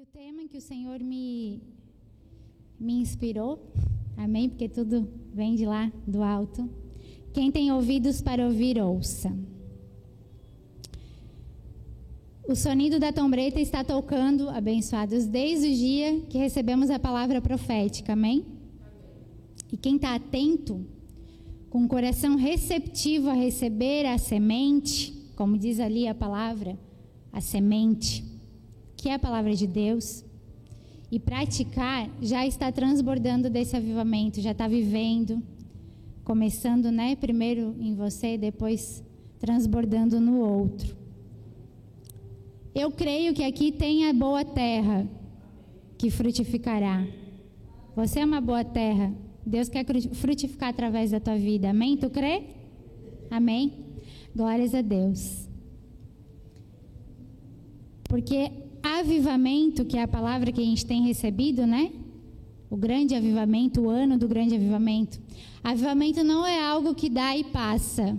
O tema que o Senhor me, me inspirou, amém? Porque tudo vem de lá do alto. Quem tem ouvidos para ouvir, ouça. O sonido da tombreta está tocando, abençoados, desde o dia que recebemos a palavra profética, amém? E quem está atento, com o coração receptivo a receber a semente, como diz ali a palavra, a semente, que é a palavra de Deus, e praticar, já está transbordando desse avivamento, já está vivendo, começando, né, primeiro em você, depois transbordando no outro. Eu creio que aqui tem a boa terra que frutificará. Você é uma boa terra. Deus quer frutificar através da tua vida. Amém? Tu crê? Amém? Glórias a Deus. Porque avivamento, que é a palavra que a gente tem recebido, né? O grande avivamento, o ano do grande avivamento. Avivamento não é algo que dá e passa.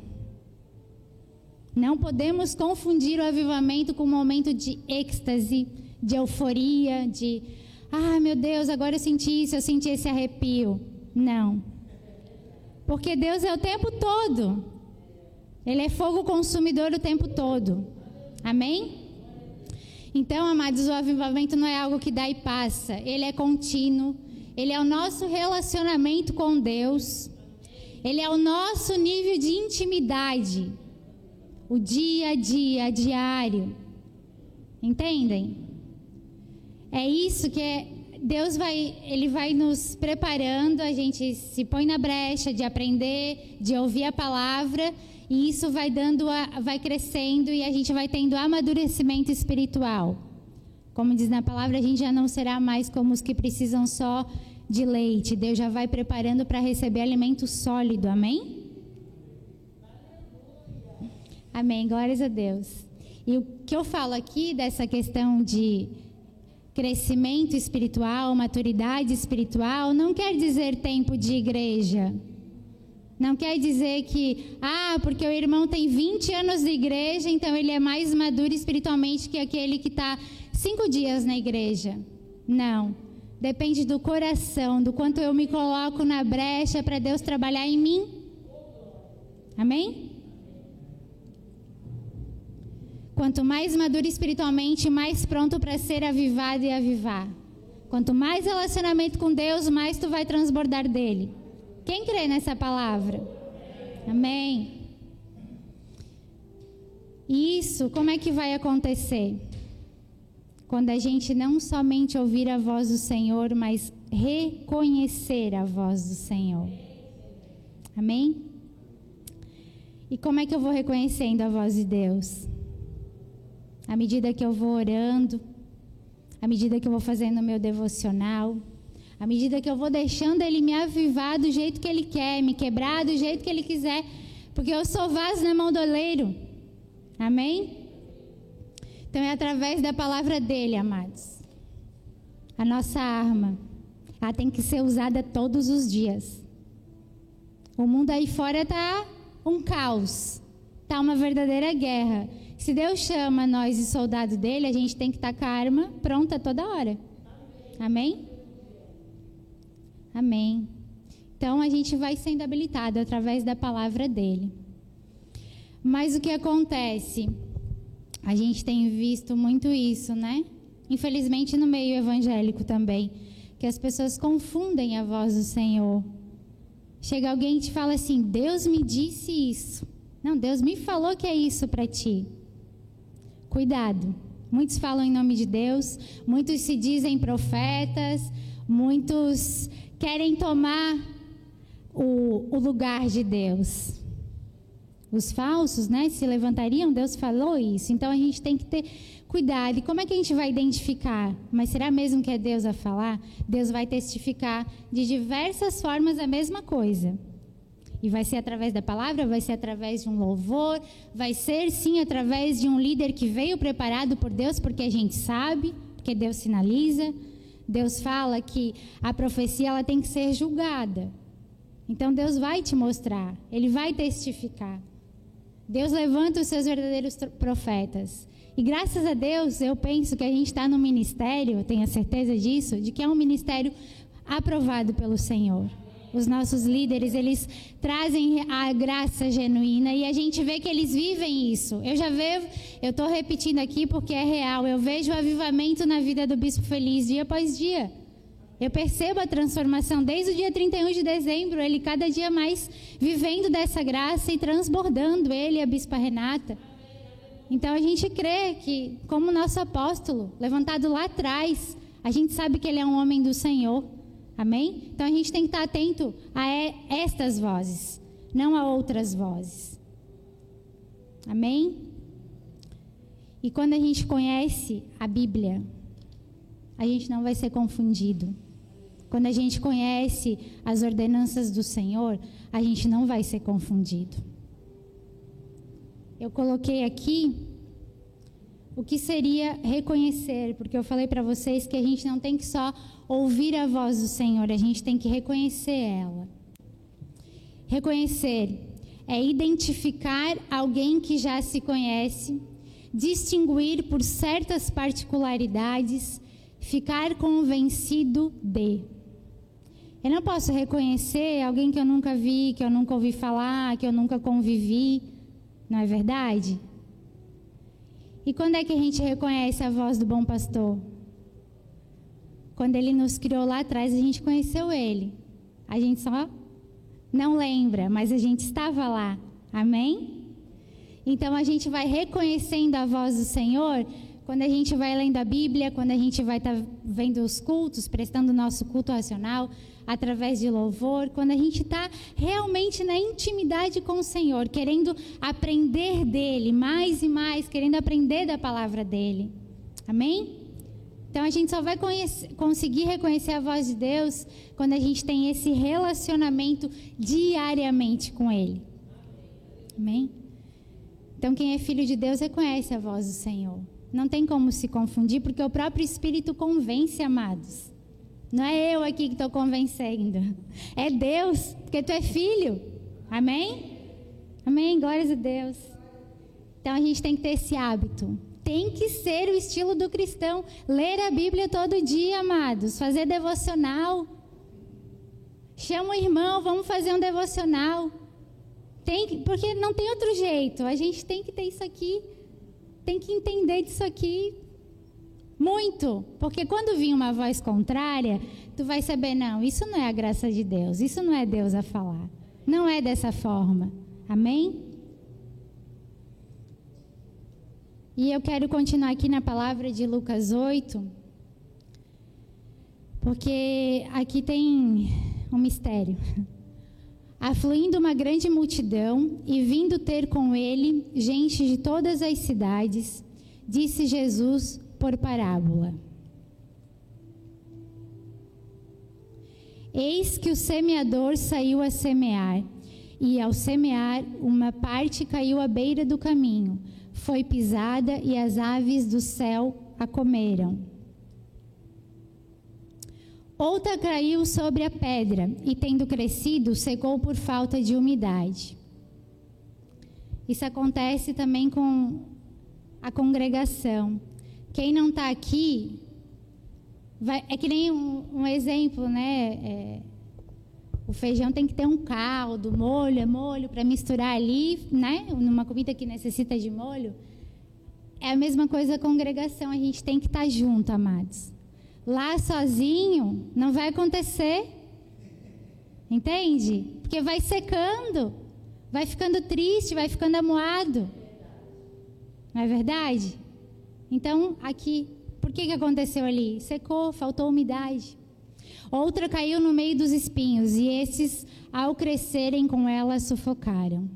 Não podemos confundir o avivamento com um momento de êxtase, de euforia, de ah, meu Deus, agora eu senti isso, eu senti esse arrepio. Não. Porque Deus é o tempo todo. Ele é fogo consumidor o tempo todo. Amém? Então, amados, o avivamento não é algo que dá e passa. Ele é contínuo. Ele é o nosso relacionamento com Deus. Ele é o nosso nível de intimidade o dia a dia, diário. Entendem? É isso que é, Deus vai, ele vai nos preparando, a gente se põe na brecha de aprender, de ouvir a palavra, e isso vai dando, a, vai crescendo e a gente vai tendo amadurecimento espiritual. Como diz na palavra, a gente já não será mais como os que precisam só de leite. Deus já vai preparando para receber alimento sólido. Amém? Amém, glórias a Deus. E o que eu falo aqui dessa questão de crescimento espiritual, maturidade espiritual, não quer dizer tempo de igreja. Não quer dizer que, ah, porque o irmão tem 20 anos de igreja, então ele é mais maduro espiritualmente que aquele que está cinco dias na igreja. Não. Depende do coração, do quanto eu me coloco na brecha para Deus trabalhar em mim. Amém? Quanto mais maduro espiritualmente, mais pronto para ser avivado e avivar. Quanto mais relacionamento com Deus, mais tu vai transbordar dele. Quem crê nessa palavra? Amém. E isso, como é que vai acontecer? Quando a gente não somente ouvir a voz do Senhor, mas reconhecer a voz do Senhor. Amém? E como é que eu vou reconhecendo a voz de Deus? à medida que eu vou orando, à medida que eu vou fazendo o meu devocional, à medida que eu vou deixando Ele me avivar do jeito que Ele quer, me quebrar do jeito que Ele quiser, porque eu sou vaso na mão do oleiro. Amém? Então é através da palavra dele, amados. A nossa arma, ela tem que ser usada todos os dias. O mundo aí fora está um caos, está uma verdadeira guerra. Se Deus chama nós de soldado dele, a gente tem que estar com a arma pronta toda hora. Amém? Amém. Então a gente vai sendo habilitado através da palavra dele. Mas o que acontece? A gente tem visto muito isso, né? Infelizmente no meio evangélico também, que as pessoas confundem a voz do Senhor. Chega alguém e te fala assim: "Deus me disse isso". Não, Deus me falou que é isso para ti. Cuidado. Muitos falam em nome de Deus, muitos se dizem profetas, muitos querem tomar o, o lugar de Deus. Os falsos, né, se levantariam, Deus falou isso. Então a gente tem que ter cuidado. E como é que a gente vai identificar? Mas será mesmo que é Deus a falar? Deus vai testificar de diversas formas a mesma coisa. E vai ser através da palavra, vai ser através de um louvor, vai ser sim através de um líder que veio preparado por Deus, porque a gente sabe, porque Deus sinaliza. Deus fala que a profecia ela tem que ser julgada. Então Deus vai te mostrar, ele vai testificar. Deus levanta os seus verdadeiros profetas. E graças a Deus, eu penso que a gente está no ministério, tenho a certeza disso, de que é um ministério aprovado pelo Senhor. Os nossos líderes, eles trazem a graça genuína e a gente vê que eles vivem isso. Eu já vejo, eu estou repetindo aqui porque é real, eu vejo o avivamento na vida do Bispo Feliz dia após dia. Eu percebo a transformação desde o dia 31 de dezembro, ele cada dia mais vivendo dessa graça e transbordando, ele e a Bispa Renata. Então a gente crê que, como nosso apóstolo, levantado lá atrás, a gente sabe que ele é um homem do Senhor. Amém? Então a gente tem que estar atento a estas vozes, não a outras vozes. Amém? E quando a gente conhece a Bíblia, a gente não vai ser confundido. Quando a gente conhece as ordenanças do Senhor, a gente não vai ser confundido. Eu coloquei aqui o que seria reconhecer, porque eu falei para vocês que a gente não tem que só ouvir a voz do Senhor, a gente tem que reconhecer ela. Reconhecer é identificar alguém que já se conhece, distinguir por certas particularidades, ficar convencido de. Eu não posso reconhecer alguém que eu nunca vi, que eu nunca ouvi falar, que eu nunca convivi. Não é verdade? E quando é que a gente reconhece a voz do bom pastor? Quando ele nos criou lá atrás, a gente conheceu ele. A gente só não lembra, mas a gente estava lá. Amém? Então a gente vai reconhecendo a voz do Senhor quando a gente vai lendo a Bíblia, quando a gente vai estar tá vendo os cultos, prestando o nosso culto racional, através de louvor, quando a gente está realmente na intimidade com o Senhor, querendo aprender dele mais e mais, querendo aprender da palavra dele. Amém? Então a gente só vai conhecer, conseguir reconhecer a voz de Deus quando a gente tem esse relacionamento diariamente com Ele. Amém? Então quem é filho de Deus reconhece a voz do Senhor. Não tem como se confundir, porque o próprio Espírito convence, amados. Não é eu aqui que estou convencendo. É Deus, porque tu é filho. Amém? Amém? Glórias a Deus. Então a gente tem que ter esse hábito. Tem que ser o estilo do cristão. Ler a Bíblia todo dia, amados. Fazer devocional. Chama o irmão, vamos fazer um devocional. Tem que, porque não tem outro jeito. A gente tem que ter isso aqui. Tem que entender disso aqui. Muito, porque quando vir uma voz contrária, tu vai saber, não, isso não é a graça de Deus, isso não é Deus a falar. Não é dessa forma. Amém? E eu quero continuar aqui na palavra de Lucas 8, porque aqui tem um mistério. Afluindo uma grande multidão e vindo ter com ele gente de todas as cidades, disse Jesus por parábola. Eis que o semeador saiu a semear, e ao semear, uma parte caiu à beira do caminho, foi pisada e as aves do céu a comeram. Outra caiu sobre a pedra, e tendo crescido, secou por falta de umidade. Isso acontece também com a congregação. Quem não está aqui, vai, é que nem um, um exemplo, né? É, o feijão tem que ter um caldo, molho, é molho para misturar ali, né? Numa comida que necessita de molho. É a mesma coisa a congregação, a gente tem que estar tá junto, amados. Lá sozinho não vai acontecer. Entende? Porque vai secando, vai ficando triste, vai ficando amuado. Não é verdade? Então, aqui, por que, que aconteceu ali? Secou, faltou umidade. Outra caiu no meio dos espinhos, e esses, ao crescerem com ela, sufocaram.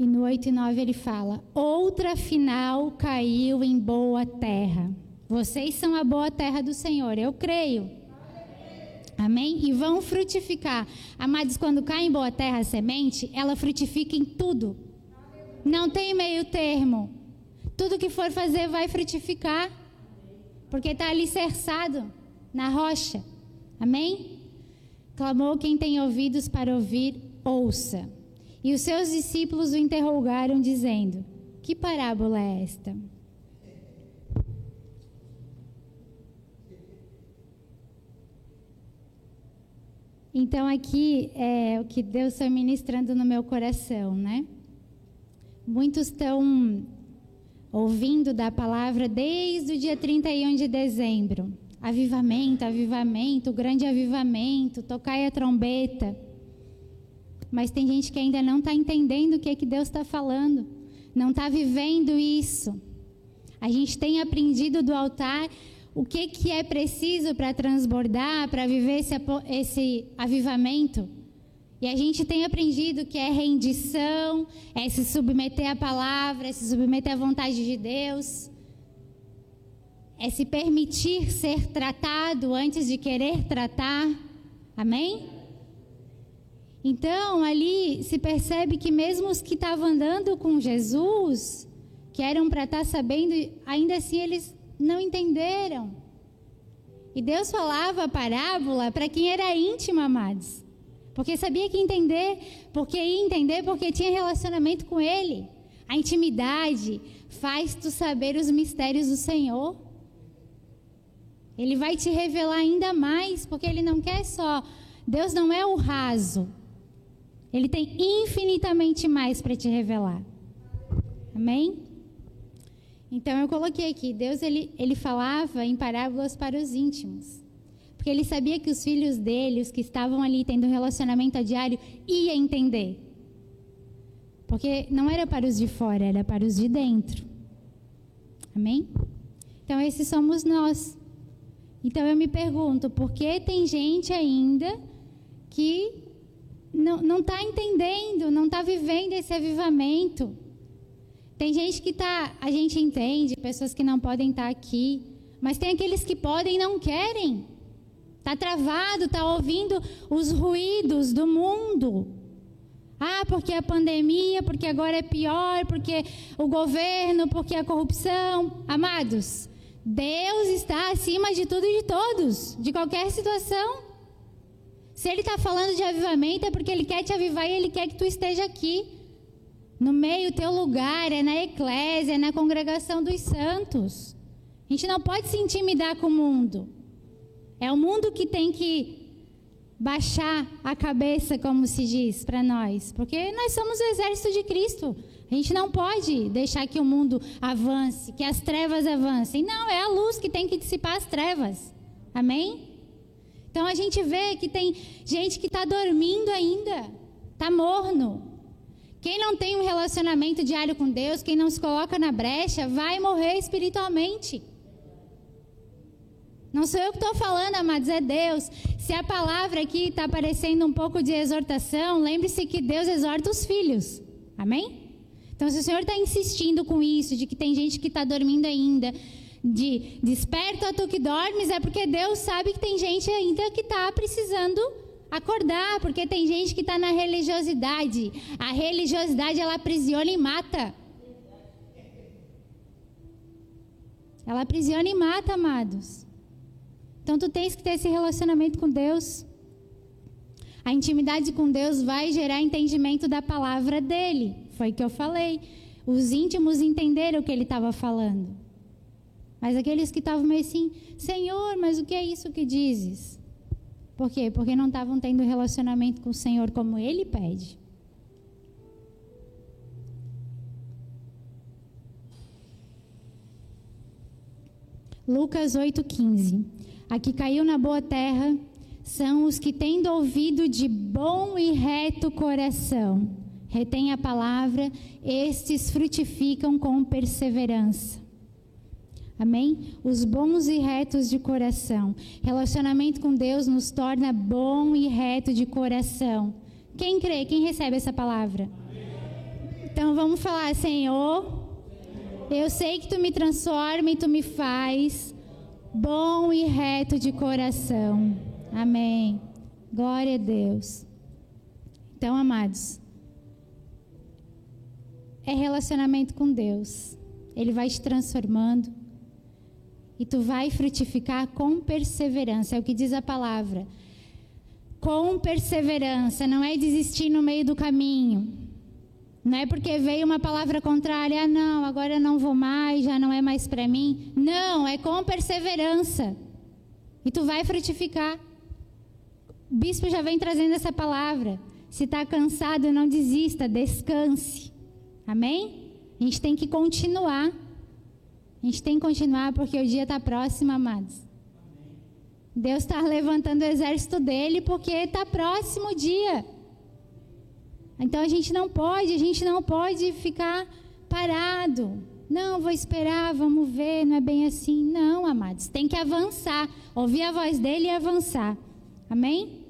E no 8 e 9 ele fala: Outra final caiu em boa terra. Vocês são a boa terra do Senhor, eu creio. Amém? E vão frutificar. Amados, quando cai em boa terra a semente, ela frutifica em tudo. Não tem meio termo. Tudo que for fazer vai frutificar. Porque está alicerçado na rocha. Amém? Clamou quem tem ouvidos para ouvir, ouça. E os seus discípulos o interrogaram, dizendo: Que parábola é esta? Então, aqui é o que Deus está ministrando no meu coração, né? Muitos estão ouvindo da palavra desde o dia 31 de dezembro. Avivamento, avivamento, grande avivamento, tocai a trombeta. Mas tem gente que ainda não está entendendo o que é que Deus está falando, não está vivendo isso. A gente tem aprendido do altar o que, que é preciso para transbordar, para viver esse, esse avivamento. E a gente tem aprendido que é rendição, é se submeter à palavra, é se submeter à vontade de Deus, é se permitir ser tratado antes de querer tratar. Amém? Então, ali se percebe que mesmo os que estavam andando com Jesus, que eram para estar tá sabendo, ainda assim eles não entenderam. E Deus falava a parábola para quem era íntimo, amados. Porque sabia que entender, porque ia entender, porque tinha relacionamento com Ele. A intimidade faz tu saber os mistérios do Senhor. Ele vai te revelar ainda mais, porque Ele não quer só. Deus não é o raso. Ele tem infinitamente mais para te revelar. Amém? Então eu coloquei aqui, Deus ele, ele falava em parábolas para os íntimos. Porque ele sabia que os filhos dele, os que estavam ali tendo um relacionamento a diário, ia entender. Porque não era para os de fora, era para os de dentro. Amém? Então esses somos nós. Então eu me pergunto, por que tem gente ainda que não está entendendo, não está vivendo esse avivamento? Tem gente que tá, a gente entende, pessoas que não podem estar tá aqui, mas tem aqueles que podem e não querem. Tá travado, tá ouvindo os ruídos do mundo. Ah, porque a pandemia, porque agora é pior, porque o governo, porque a corrupção. Amados, Deus está acima de tudo e de todos, de qualquer situação. Se Ele está falando de avivamento, é porque Ele quer te avivar e Ele quer que tu esteja aqui. No meio, teu lugar é na eclésia, é na congregação dos santos. A gente não pode se intimidar com o mundo. É o mundo que tem que baixar a cabeça, como se diz para nós, porque nós somos o exército de Cristo. A gente não pode deixar que o mundo avance, que as trevas avancem. Não, é a luz que tem que dissipar as trevas. Amém? Então a gente vê que tem gente que está dormindo ainda, está morno, quem não tem um relacionamento diário com Deus, quem não se coloca na brecha, vai morrer espiritualmente. Não sou eu que estou falando, amados, é Deus. Se a palavra aqui está parecendo um pouco de exortação, lembre-se que Deus exorta os filhos. Amém? Então, se o Senhor está insistindo com isso, de que tem gente que está dormindo ainda, de desperta tu que dormes, é porque Deus sabe que tem gente ainda que está precisando acordar, porque tem gente que está na religiosidade. A religiosidade ela aprisiona e mata. Ela aprisiona e mata, amados. Então tu tens que ter esse relacionamento com Deus. A intimidade com Deus vai gerar entendimento da palavra dele. Foi o que eu falei. Os íntimos entenderam o que ele estava falando. Mas aqueles que estavam meio assim, Senhor, mas o que é isso que dizes? Por quê? Porque não estavam tendo relacionamento com o Senhor como Ele pede. Lucas 8,15. A que caiu na boa terra são os que, tendo ouvido de bom e reto coração, retém a palavra, estes frutificam com perseverança. Amém? Os bons e retos de coração. Relacionamento com Deus nos torna bom e reto de coração. Quem crê? Quem recebe essa palavra? Então vamos falar, Senhor. Eu sei que tu me transforma e tu me faz bom e reto de coração. Amém. Glória a Deus. Então, amados, é relacionamento com Deus. Ele vai te transformando e tu vai frutificar com perseverança, é o que diz a palavra. Com perseverança, não é desistir no meio do caminho. Não é porque veio uma palavra contrária, ah, não, agora não vou mais, já não é mais para mim. Não, é com perseverança. E tu vai frutificar. O bispo já vem trazendo essa palavra. Se está cansado, não desista, descanse. Amém? A gente tem que continuar. A gente tem que continuar porque o dia está próximo, amados. Deus está levantando o exército dele porque está próximo o dia. Então a gente não pode, a gente não pode ficar parado. Não, vou esperar, vamos ver, não é bem assim. Não, amados, tem que avançar, ouvir a voz dele e avançar. Amém?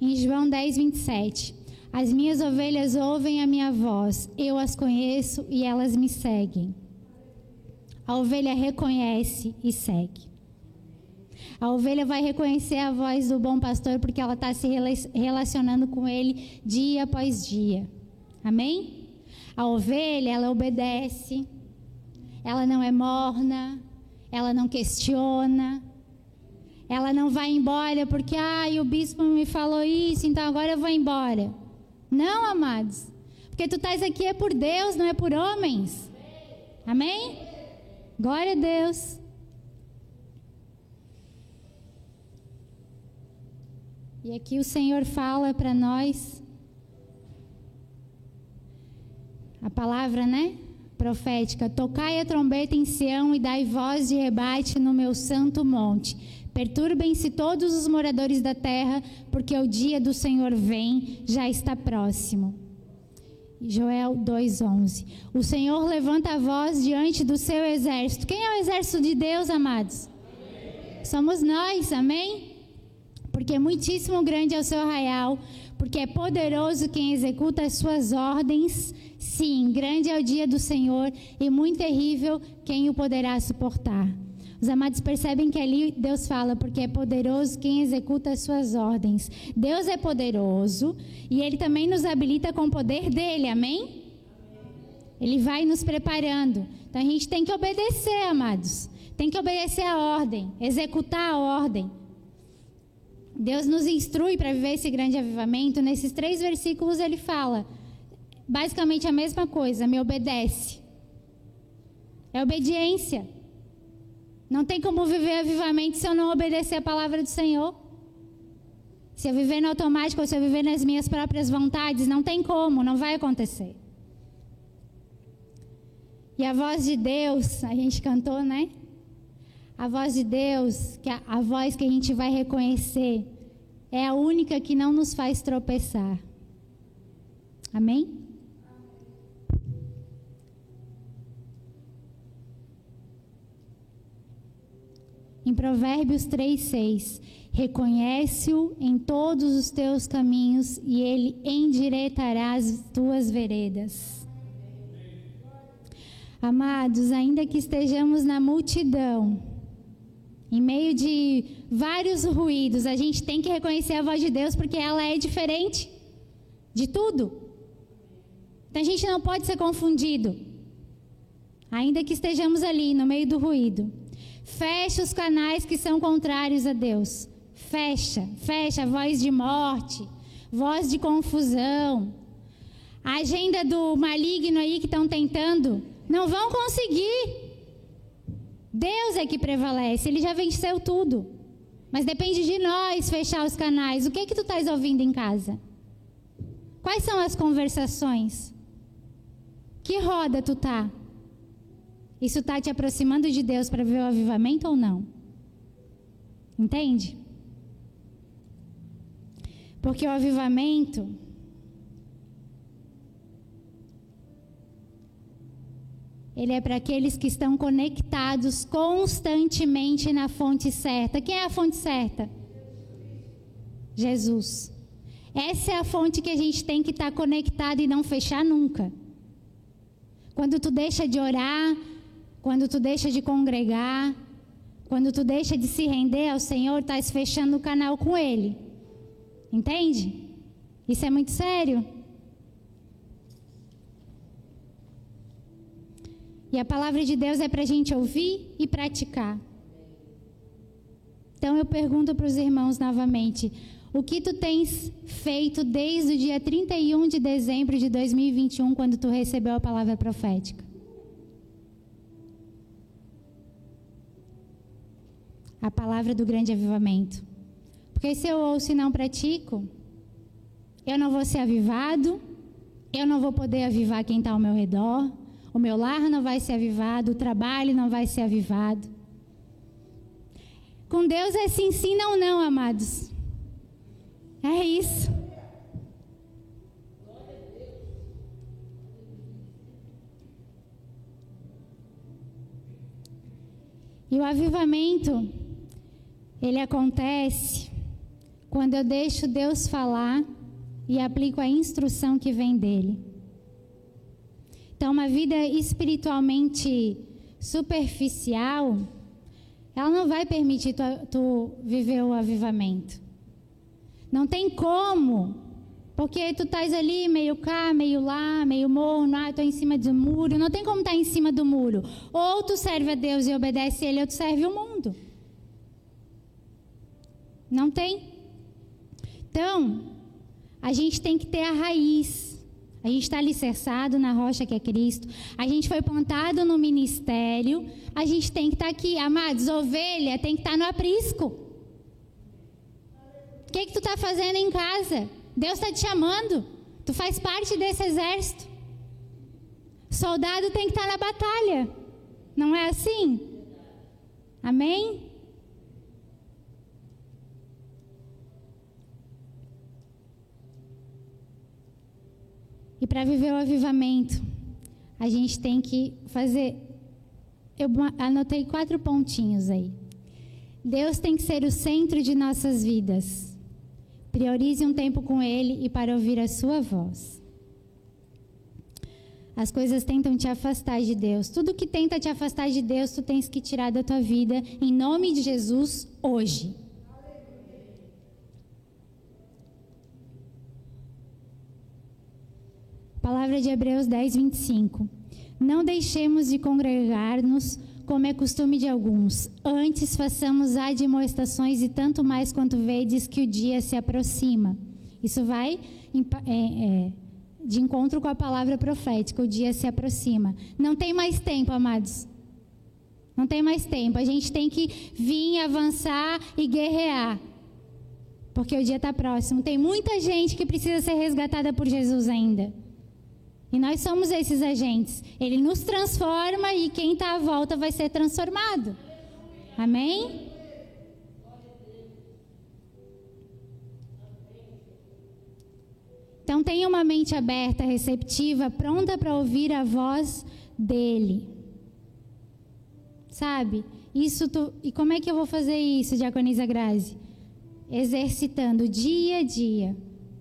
Em João 10, 27. As minhas ovelhas ouvem a minha voz, eu as conheço e elas me seguem. A ovelha reconhece e segue. A ovelha vai reconhecer a voz do bom pastor porque ela está se relacionando com ele dia após dia. Amém? A ovelha, ela obedece, ela não é morna, ela não questiona, ela não vai embora porque, ah, o bispo me falou isso, então agora eu vou embora. Não, amados. Porque tu estás aqui é por Deus, não é por homens. Amém? Glória a Deus. E aqui o Senhor fala para nós a palavra, né? Profética: Tocai a trombeta em Sião e dai voz de rebate no meu santo monte. Perturbem-se todos os moradores da terra, porque o dia do Senhor vem, já está próximo. Joel 2:11. O Senhor levanta a voz diante do seu exército. Quem é o exército de Deus, amados? Amém. Somos nós, amém? porque é muitíssimo grande é o seu arraial, porque é poderoso quem executa as suas ordens. Sim, grande é o dia do Senhor e muito terrível quem o poderá suportar. Os amados percebem que ali Deus fala, porque é poderoso quem executa as suas ordens. Deus é poderoso e Ele também nos habilita com o poder dele, amém? Ele vai nos preparando. Então a gente tem que obedecer, amados. Tem que obedecer a ordem, executar a ordem. Deus nos instrui para viver esse grande avivamento. Nesses três versículos ele fala basicamente a mesma coisa: me obedece. É obediência. Não tem como viver avivamento se eu não obedecer a palavra do Senhor. Se eu viver no automático ou se eu viver nas minhas próprias vontades, não tem como, não vai acontecer. E a voz de Deus, a gente cantou, né? A voz de Deus, que a, a voz que a gente vai reconhecer, é a única que não nos faz tropeçar. Amém? Em Provérbios 3:6, reconhece-o em todos os teus caminhos e ele endireitará as tuas veredas. Amados, ainda que estejamos na multidão, em meio de vários ruídos, a gente tem que reconhecer a voz de Deus porque ela é diferente de tudo. Então a gente não pode ser confundido. Ainda que estejamos ali no meio do ruído. Fecha os canais que são contrários a Deus. Fecha, fecha voz de morte, voz de confusão. A agenda do maligno aí que estão tentando, não vão conseguir. Deus é que prevalece, ele já venceu tudo. Mas depende de nós fechar os canais. O que é que tu estás ouvindo em casa? Quais são as conversações? Que roda tu tá? Isso está te aproximando de Deus para ver o avivamento ou não? Entende? Porque o avivamento Ele é para aqueles que estão conectados constantemente na fonte certa. Quem é a fonte certa? Jesus. Essa é a fonte que a gente tem que estar tá conectado e não fechar nunca. Quando tu deixa de orar, quando tu deixa de congregar, quando tu deixa de se render ao Senhor, estás fechando o canal com Ele. Entende? Isso é muito sério. E a palavra de Deus é para a gente ouvir e praticar. Então eu pergunto para os irmãos novamente: o que tu tens feito desde o dia 31 de dezembro de 2021, quando tu recebeu a palavra profética? A palavra do grande avivamento. Porque se eu ouço e não pratico, eu não vou ser avivado, eu não vou poder avivar quem está ao meu redor, o meu lar não vai ser avivado, o trabalho não vai ser avivado. Com Deus é sim, sim, não, não, amados. É isso. E o avivamento, ele acontece quando eu deixo Deus falar e aplico a instrução que vem dele. Então, uma vida espiritualmente superficial, ela não vai permitir tu, tu viver o avivamento. Não tem como, porque tu estás ali meio cá, meio lá, meio morno, ah, estou em cima do muro. Não tem como estar tá em cima do muro. Ou tu serve a Deus e obedece a Ele, ou tu serve o mundo. Não tem. Então, a gente tem que ter a raiz. A gente está alicerçado na rocha que é Cristo. A gente foi plantado no ministério. A gente tem que estar tá aqui. Amados, ovelha tem que estar tá no aprisco. O que, que tu está fazendo em casa? Deus está te chamando. Tu faz parte desse exército. Soldado tem que estar tá na batalha. Não é assim? Amém? E para viver o avivamento, a gente tem que fazer. Eu anotei quatro pontinhos aí. Deus tem que ser o centro de nossas vidas. Priorize um tempo com Ele e para ouvir a Sua voz. As coisas tentam te afastar de Deus. Tudo que tenta te afastar de Deus, tu tens que tirar da tua vida, em nome de Jesus, hoje. Palavra de Hebreus 10, 25. Não deixemos de congregar-nos, como é costume de alguns. Antes façamos admoestações e tanto mais quanto vedes que o dia se aproxima. Isso vai é, é, de encontro com a palavra profética. O dia se aproxima. Não tem mais tempo, amados. Não tem mais tempo. A gente tem que vir, avançar e guerrear. Porque o dia está próximo. Tem muita gente que precisa ser resgatada por Jesus ainda. E nós somos esses agentes. Ele nos transforma e quem está à volta vai ser transformado. Amém? Então tenha uma mente aberta, receptiva, pronta para ouvir a voz dele. Sabe? Isso tu, e como é que eu vou fazer isso, Diaconisa Grazi? Exercitando dia a dia,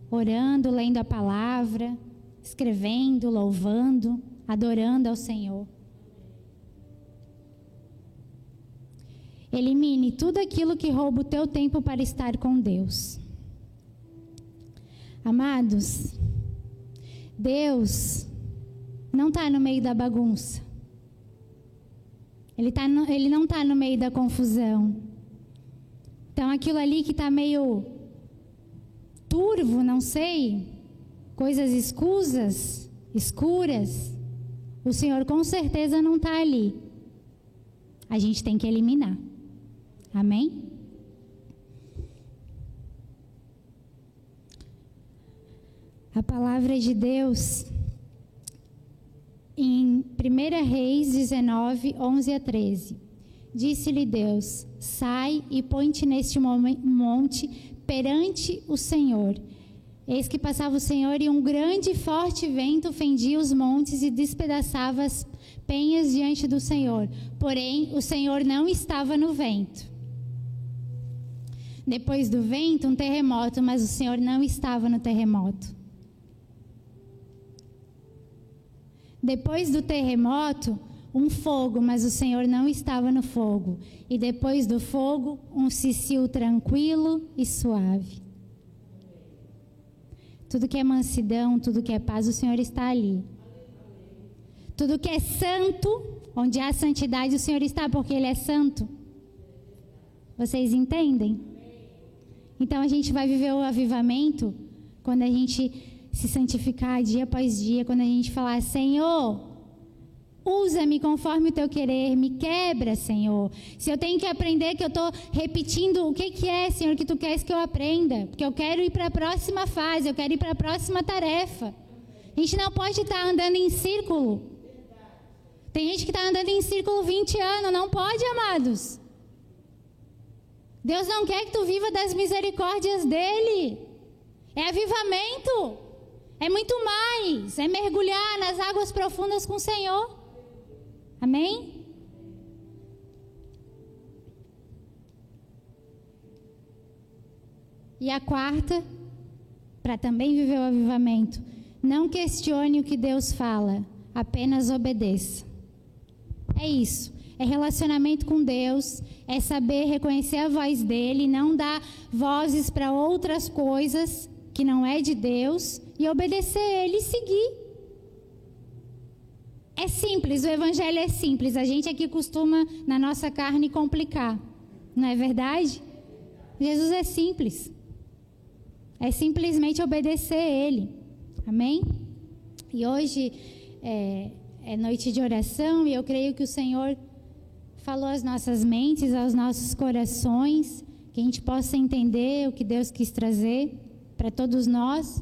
orando, lendo a palavra, escrevendo, louvando, adorando ao Senhor. Elimine tudo aquilo que rouba o teu tempo para estar com Deus. Amados, Deus não está no meio da bagunça. Ele, tá no, ele não está no meio da confusão. Então, aquilo ali que está meio turvo, não sei, coisas escusas, escuras, o Senhor com certeza não está ali. A gente tem que eliminar. Amém? A palavra de Deus em 1 Reis 19, 11 a 13. Disse-lhe Deus: Sai e põe-te neste monte perante o Senhor Eis que passava o Senhor e um grande e forte vento fendia os montes e despedaçava as penhas diante do Senhor. Porém, o Senhor não estava no vento. Depois do vento, um terremoto, mas o Senhor não estava no terremoto. Depois do terremoto, um fogo, mas o Senhor não estava no fogo. E depois do fogo, um cicio tranquilo e suave. Tudo que é mansidão, tudo que é paz, o Senhor está ali. Tudo que é santo, onde há santidade, o Senhor está, porque Ele é santo. Vocês entendem? Então a gente vai viver o avivamento quando a gente se santificar dia após dia, quando a gente falar, Senhor, Usa-me conforme o teu querer, me quebra, Senhor. Se eu tenho que aprender que eu estou repetindo o que, que é, Senhor, que tu queres que eu aprenda. Porque eu quero ir para a próxima fase, eu quero ir para a próxima tarefa. A gente não pode estar tá andando em círculo. Tem gente que está andando em círculo 20 anos, não pode, amados. Deus não quer que tu viva das misericórdias dele. É avivamento. É muito mais. É mergulhar nas águas profundas com o Senhor. Amém? E a quarta, para também viver o avivamento, não questione o que Deus fala, apenas obedeça. É isso. É relacionamento com Deus, é saber reconhecer a voz dele, não dar vozes para outras coisas que não é de Deus e obedecer ele e seguir. É simples, o evangelho é simples. A gente aqui costuma, na nossa carne, complicar. Não é verdade? Jesus é simples. É simplesmente obedecer Ele. Amém? E hoje é, é noite de oração e eu creio que o Senhor falou às nossas mentes, aos nossos corações, que a gente possa entender o que Deus quis trazer para todos nós.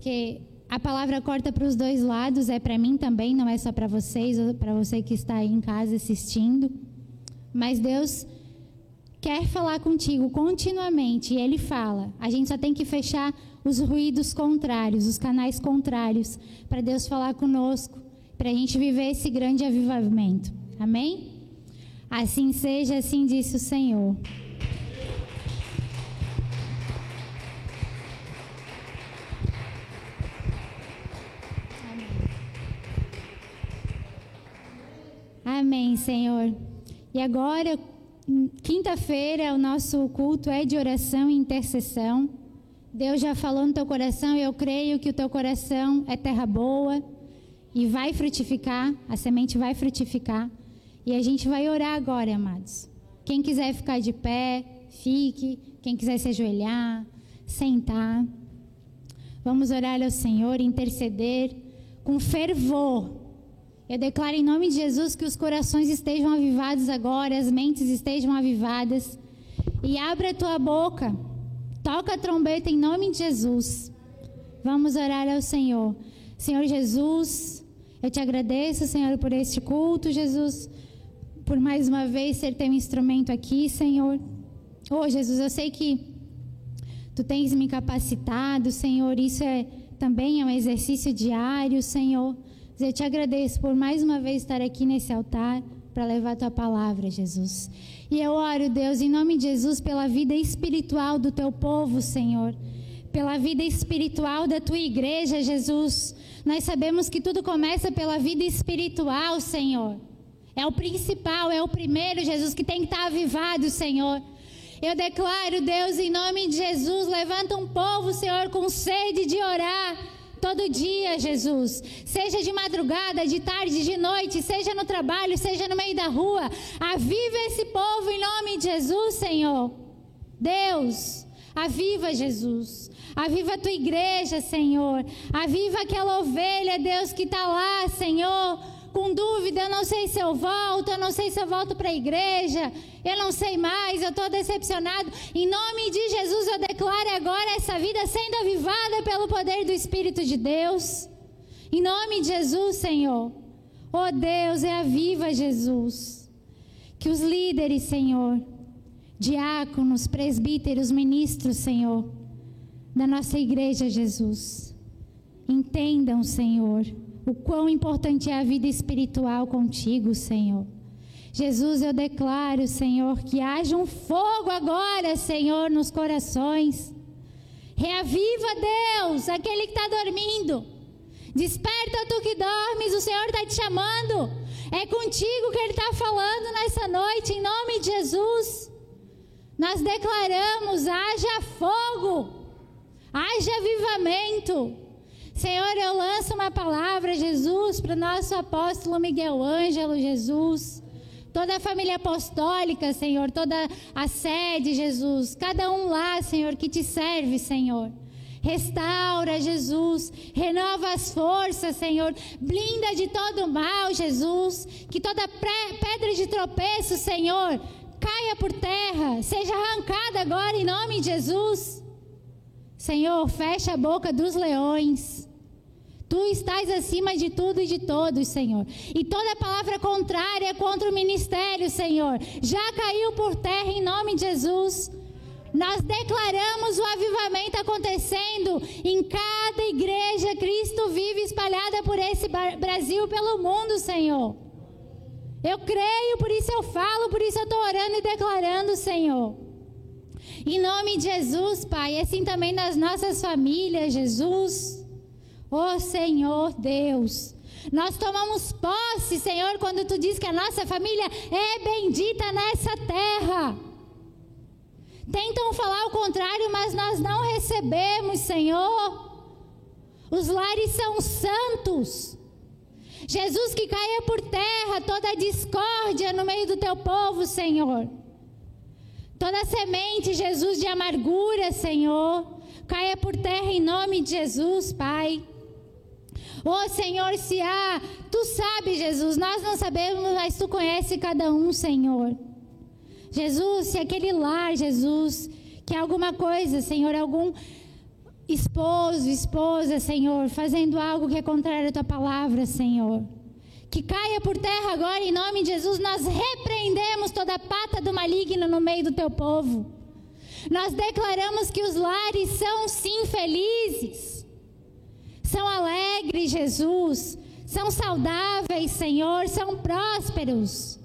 Que a palavra corta para os dois lados, é para mim também, não é só para vocês, para você que está aí em casa assistindo. Mas Deus quer falar contigo continuamente e Ele fala. A gente só tem que fechar os ruídos contrários, os canais contrários, para Deus falar conosco, para a gente viver esse grande avivamento. Amém? Assim seja, assim disse o Senhor. Amém, Senhor. E agora, quinta-feira, o nosso culto é de oração e intercessão. Deus já falou no teu coração, e eu creio que o teu coração é terra boa e vai frutificar, a semente vai frutificar. E a gente vai orar agora, amados. Quem quiser ficar de pé, fique. Quem quiser se ajoelhar, sentar. Vamos orar ao Senhor, interceder com fervor eu declaro em nome de Jesus que os corações estejam avivados agora, as mentes estejam avivadas. E abre a tua boca, toca a trombeta em nome de Jesus. Vamos orar ao Senhor. Senhor Jesus, eu te agradeço, Senhor, por este culto, Jesus, por mais uma vez ser teu instrumento aqui, Senhor. Oh, Jesus, eu sei que tu tens me capacitado, Senhor, isso é também é um exercício diário, Senhor. Eu te agradeço por mais uma vez estar aqui nesse altar para levar a tua palavra, Jesus. E eu oro, Deus, em nome de Jesus, pela vida espiritual do teu povo, Senhor. Pela vida espiritual da tua igreja, Jesus. Nós sabemos que tudo começa pela vida espiritual, Senhor. É o principal, é o primeiro, Jesus, que tem que estar avivado, Senhor. Eu declaro, Deus, em nome de Jesus, levanta um povo, Senhor, com sede de orar todo dia, Jesus. Seja de madrugada, de tarde, de noite, seja no trabalho, seja no meio da rua. Aviva esse povo em nome de Jesus, Senhor. Deus, aviva Jesus. Aviva a tua igreja, Senhor. Aviva aquela ovelha, Deus, que está lá, Senhor com dúvida, eu não sei se eu volto, eu não sei se eu volto para a igreja, eu não sei mais, eu estou decepcionado. Em nome de Jesus, eu declaro agora essa vida sendo avivada pelo poder do Espírito de Deus. Em nome de Jesus, Senhor. Oh Deus, é aviva Jesus. Que os líderes, Senhor, diáconos, presbíteros, ministros, Senhor, da nossa igreja, Jesus, entendam, Senhor o quão importante é a vida espiritual contigo, Senhor. Jesus, eu declaro, Senhor, que haja um fogo agora, Senhor, nos corações. Reaviva, Deus, aquele que está dormindo. Desperta tu que dormes, o Senhor está te chamando. É contigo que Ele está falando nessa noite, em nome de Jesus. Nós declaramos: haja fogo, haja avivamento. Senhor, eu lanço uma palavra, Jesus, para o nosso apóstolo Miguel Ângelo, Jesus. toda a família apostólica, Senhor, toda a sede, Jesus, cada um lá, Senhor, que te serve, Senhor. Restaura, Jesus. Renova as forças, Senhor. Blinda de todo mal, Jesus. Que toda pedra de tropeço, Senhor, caia por terra. Seja arrancada agora em nome de Jesus. Senhor, fecha a boca dos leões. Tu estás acima de tudo e de todos, Senhor. E toda palavra contrária contra o ministério, Senhor, já caiu por terra em nome de Jesus. Nós declaramos o avivamento acontecendo em cada igreja Cristo vive espalhada por esse Brasil, pelo mundo, Senhor. Eu creio, por isso eu falo, por isso eu estou orando e declarando, Senhor. Em nome de Jesus, Pai, assim também nas nossas famílias, Jesus. Oh Senhor Deus. Nós tomamos posse, Senhor, quando tu diz que a nossa família é bendita nessa terra. Tentam falar o contrário, mas nós não recebemos, Senhor. Os lares são santos. Jesus, que caia por terra toda a discórdia no meio do teu povo, Senhor. Toda semente, Jesus, de amargura, Senhor, caia por terra em nome de Jesus, Pai. Oh Senhor, se há, tu sabes, Jesus, nós não sabemos, mas tu conhece cada um, Senhor. Jesus, se aquele lar, Jesus, que alguma coisa, Senhor, algum esposo, esposa, Senhor, fazendo algo que é contrário à tua palavra, Senhor. Que caia por terra agora em nome de Jesus. Nós repreendemos toda a pata do maligno no meio do teu povo. Nós declaramos que os lares são sim felizes, são alegres, Jesus, são saudáveis, Senhor, são prósperos.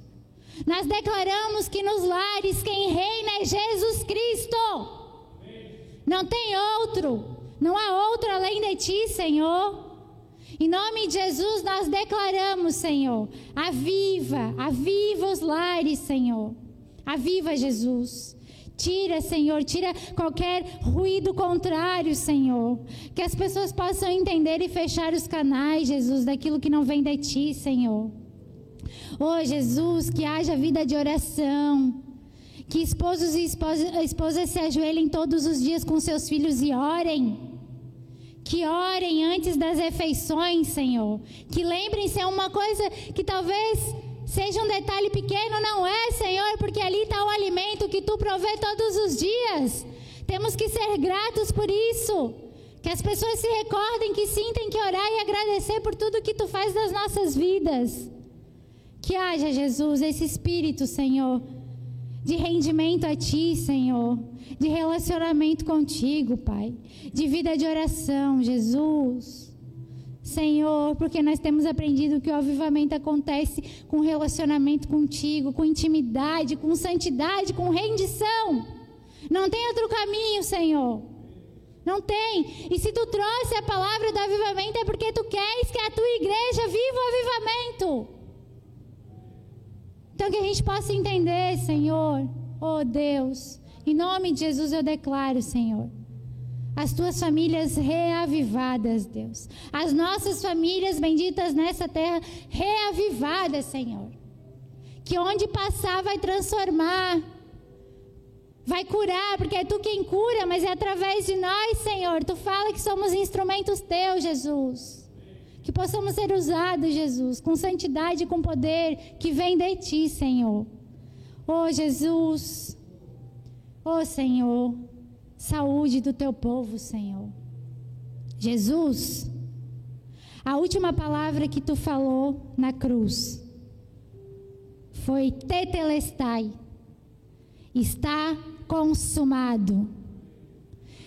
Nós declaramos que nos lares quem reina é Jesus Cristo. Não tem outro. Não há outro além de ti, Senhor. Em nome de Jesus nós declaramos, Senhor, aviva, aviva os lares, Senhor. Aviva Jesus. Tira, Senhor, tira qualquer ruído contrário, Senhor. Que as pessoas possam entender e fechar os canais, Jesus, daquilo que não vem de ti, Senhor. Oh Jesus, que haja vida de oração. Que esposos e esposas se ajoelhem todos os dias com seus filhos e orem. Que orem antes das refeições, Senhor. Que lembrem-se, é uma coisa que talvez seja um detalhe pequeno, não é, Senhor, porque ali está o alimento que tu provê todos os dias. Temos que ser gratos por isso. Que as pessoas se recordem que sim, tem que orar e agradecer por tudo que tu faz das nossas vidas. Que haja, Jesus, esse espírito, Senhor, de rendimento a Ti, Senhor, de relacionamento contigo, Pai, de vida de oração, Jesus. Senhor, porque nós temos aprendido que o avivamento acontece com relacionamento contigo, com intimidade, com santidade, com rendição. Não tem outro caminho, Senhor. Não tem. E se tu trouxe a palavra do avivamento é porque tu queres que a tua igreja viva o avivamento. Então que a gente possa entender, Senhor, oh Deus, em nome de Jesus eu declaro, Senhor, as tuas famílias reavivadas, Deus. As nossas famílias benditas nessa terra reavivadas, Senhor. Que onde passar vai transformar, vai curar, porque é tu quem cura, mas é através de nós, Senhor. Tu fala que somos instrumentos teus, Jesus. Que possamos ser usados, Jesus, com santidade e com poder que vem de ti, Senhor. Oh, Jesus. Oh, Senhor. Saúde do teu povo, Senhor. Jesus. A última palavra que tu falou na cruz foi tetelestai. Está consumado.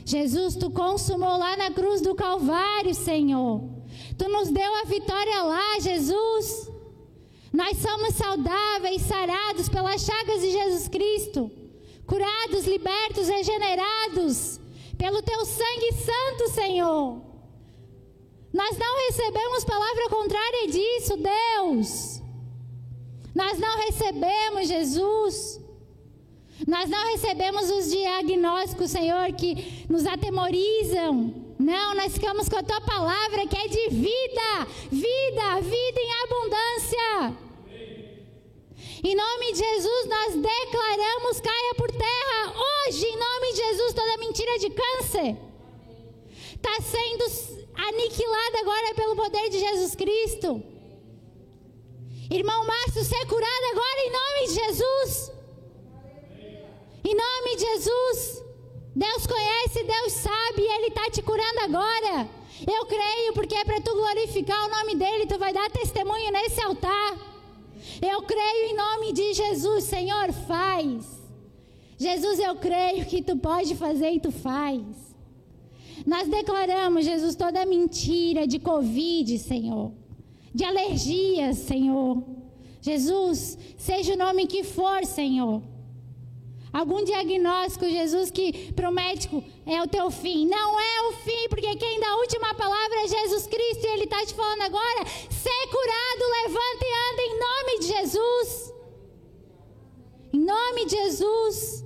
Jesus, tu consumou lá na cruz do Calvário, Senhor. Tu nos deu a vitória lá, Jesus. Nós somos saudáveis, sarados pelas chagas de Jesus Cristo, curados, libertos, regenerados pelo teu sangue santo, Senhor. Nós não recebemos palavra contrária disso, Deus. Nós não recebemos, Jesus. Nós não recebemos os diagnósticos, Senhor, que nos atemorizam. Não, nós ficamos com a tua palavra que é de vida, vida, vida em abundância. Em nome de Jesus, nós declaramos: caia por terra hoje, em nome de Jesus, toda mentira de câncer está sendo aniquilada agora pelo poder de Jesus Cristo. Irmão Márcio, ser curado agora em nome de Jesus. Em nome de Jesus. Deus conhece, Deus sabe, Ele está te curando agora. Eu creio, porque é para tu glorificar o nome dEle, tu vai dar testemunho nesse altar. Eu creio em nome de Jesus, Senhor, faz. Jesus, eu creio que tu pode fazer e tu faz. Nós declaramos, Jesus, toda mentira de Covid, Senhor, de alergias, Senhor. Jesus, seja o nome que for, Senhor. Algum diagnóstico, Jesus, que para o médico é o teu fim. Não é o fim, porque quem dá a última palavra é Jesus Cristo e Ele está te falando agora: ser curado, levanta e anda em nome de Jesus. Em nome de Jesus.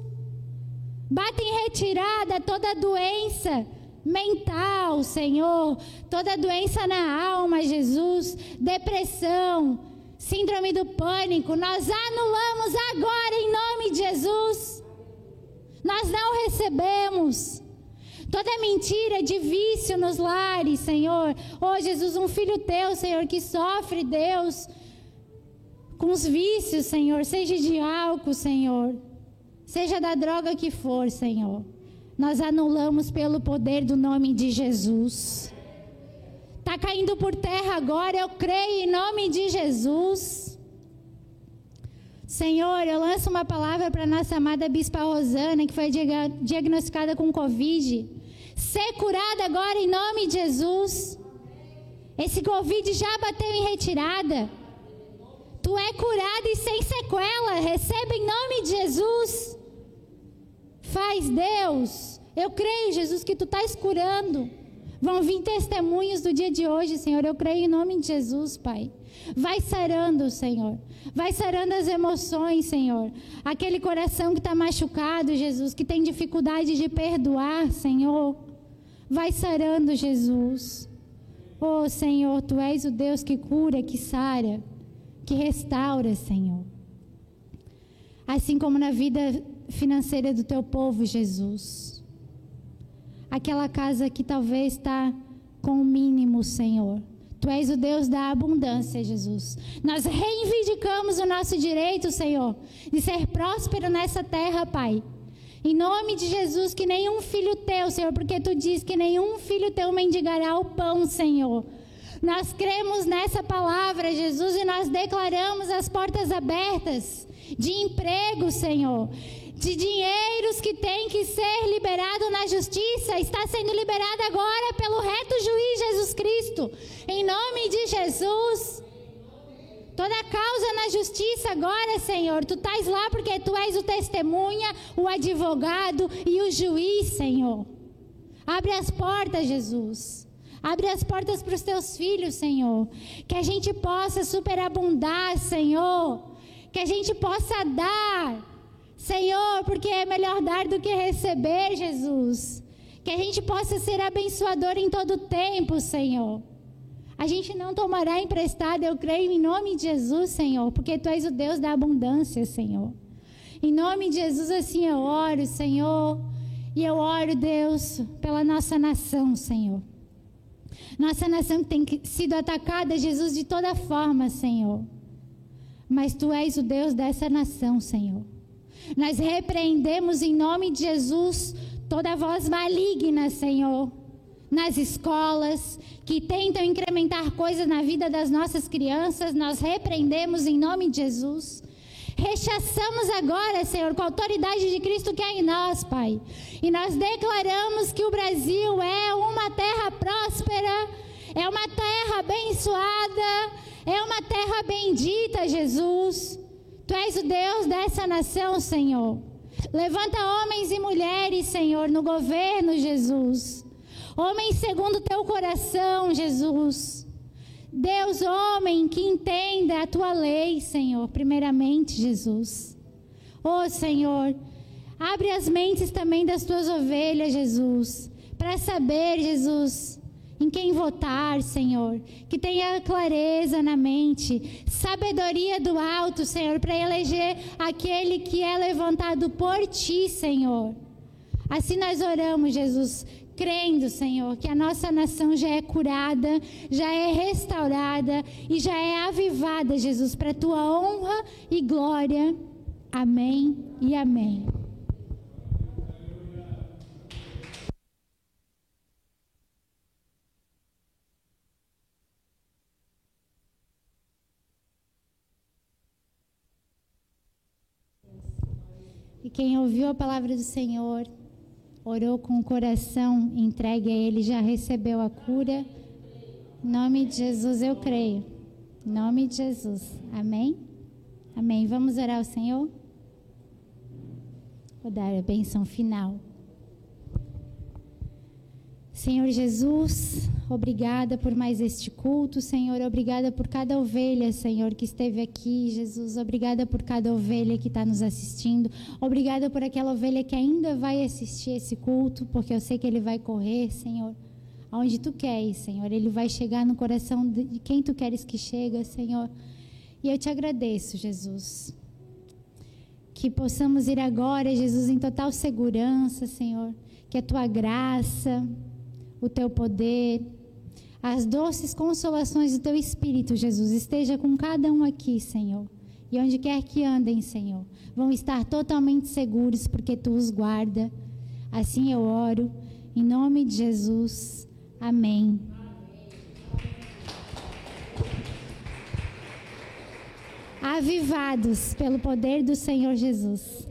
Bate em retirada toda doença mental, Senhor, toda doença na alma, Jesus, depressão, síndrome do pânico, nós anulamos agora em nome de Jesus. Nós não recebemos. Toda mentira de vício nos lares, Senhor. Oh, Jesus, um filho teu, Senhor, que sofre, Deus, com os vícios, Senhor, seja de álcool, Senhor, seja da droga que for, Senhor. Nós anulamos pelo poder do nome de Jesus. Está caindo por terra agora, eu creio em nome de Jesus. Senhor, eu lanço uma palavra para nossa amada Bispa Rosana, que foi diagnosticada com Covid. Ser curada agora em nome de Jesus. Esse Covid já bateu em retirada. Tu é curada e sem sequela. Receba em nome de Jesus. Faz Deus. Eu creio, Jesus, que tu estás curando. Vão vir testemunhos do dia de hoje, Senhor. Eu creio em nome de Jesus, Pai. Vai sarando, Senhor. Vai sarando as emoções, Senhor. Aquele coração que está machucado, Jesus, que tem dificuldade de perdoar, Senhor. Vai sarando, Jesus. Oh, Senhor, Tu és o Deus que cura, que sara, que restaura, Senhor. Assim como na vida financeira do Teu povo, Jesus. Aquela casa que talvez está com o mínimo, Senhor. Tu és o Deus da abundância, Jesus. Nós reivindicamos o nosso direito, Senhor, de ser próspero nessa terra, Pai. Em nome de Jesus, que nenhum filho teu, Senhor, porque tu diz que nenhum filho teu mendigará o pão, Senhor. Nós cremos nessa palavra, Jesus, e nós declaramos as portas abertas de emprego, Senhor de dinheiros que tem que ser liberado na justiça está sendo liberado agora pelo reto juiz Jesus Cristo. Em nome de Jesus. Toda causa na justiça agora, Senhor, tu estás lá porque tu és o testemunha, o advogado e o juiz, Senhor. Abre as portas, Jesus. Abre as portas para os teus filhos, Senhor. Que a gente possa superabundar, Senhor. Que a gente possa dar Senhor, porque é melhor dar do que receber, Jesus. Que a gente possa ser abençoador em todo tempo, Senhor. A gente não tomará emprestado, eu creio em nome de Jesus, Senhor, porque Tu és o Deus da abundância, Senhor. Em nome de Jesus, assim eu oro, Senhor. E eu oro, Deus, pela nossa nação, Senhor. Nossa nação tem sido atacada, Jesus, de toda forma, Senhor. Mas Tu és o Deus dessa nação, Senhor. Nós repreendemos em nome de Jesus toda voz maligna, Senhor, nas escolas que tentam incrementar coisas na vida das nossas crianças. Nós repreendemos em nome de Jesus. Rechaçamos agora, Senhor, com a autoridade de Cristo que é em nós, Pai. E nós declaramos que o Brasil é uma terra próspera, é uma terra abençoada, é uma terra bendita, Jesus. Tu és o Deus dessa nação, Senhor. Levanta homens e mulheres, Senhor, no governo, Jesus. Homens segundo teu coração, Jesus. Deus, homem que entenda a tua lei, Senhor, primeiramente, Jesus. Oh, Senhor, abre as mentes também das tuas ovelhas, Jesus, para saber, Jesus, em quem votar, Senhor. Que tenha clareza na mente, sabedoria do alto, Senhor, para eleger aquele que é levantado por ti, Senhor. Assim nós oramos, Jesus, crendo, Senhor, que a nossa nação já é curada, já é restaurada e já é avivada, Jesus, para tua honra e glória. Amém e amém. Quem ouviu a palavra do Senhor, orou com o coração entregue a Ele, já recebeu a cura. Em nome de Jesus eu creio. Em nome de Jesus. Amém? Amém. Vamos orar ao Senhor? Vou dar a benção final. Senhor Jesus, obrigada por mais este culto, Senhor. Obrigada por cada ovelha, Senhor, que esteve aqui, Jesus. Obrigada por cada ovelha que está nos assistindo. Obrigada por aquela ovelha que ainda vai assistir esse culto, porque eu sei que ele vai correr, Senhor. Aonde tu queres, Senhor. Ele vai chegar no coração de quem tu queres que chegue, Senhor. E eu te agradeço, Jesus. Que possamos ir agora, Jesus, em total segurança, Senhor. Que a tua graça o teu poder, as doces consolações do teu Espírito, Jesus, esteja com cada um aqui, Senhor. E onde quer que andem, Senhor, vão estar totalmente seguros porque tu os guarda. Assim eu oro, em nome de Jesus. Amém. Avivados pelo poder do Senhor Jesus.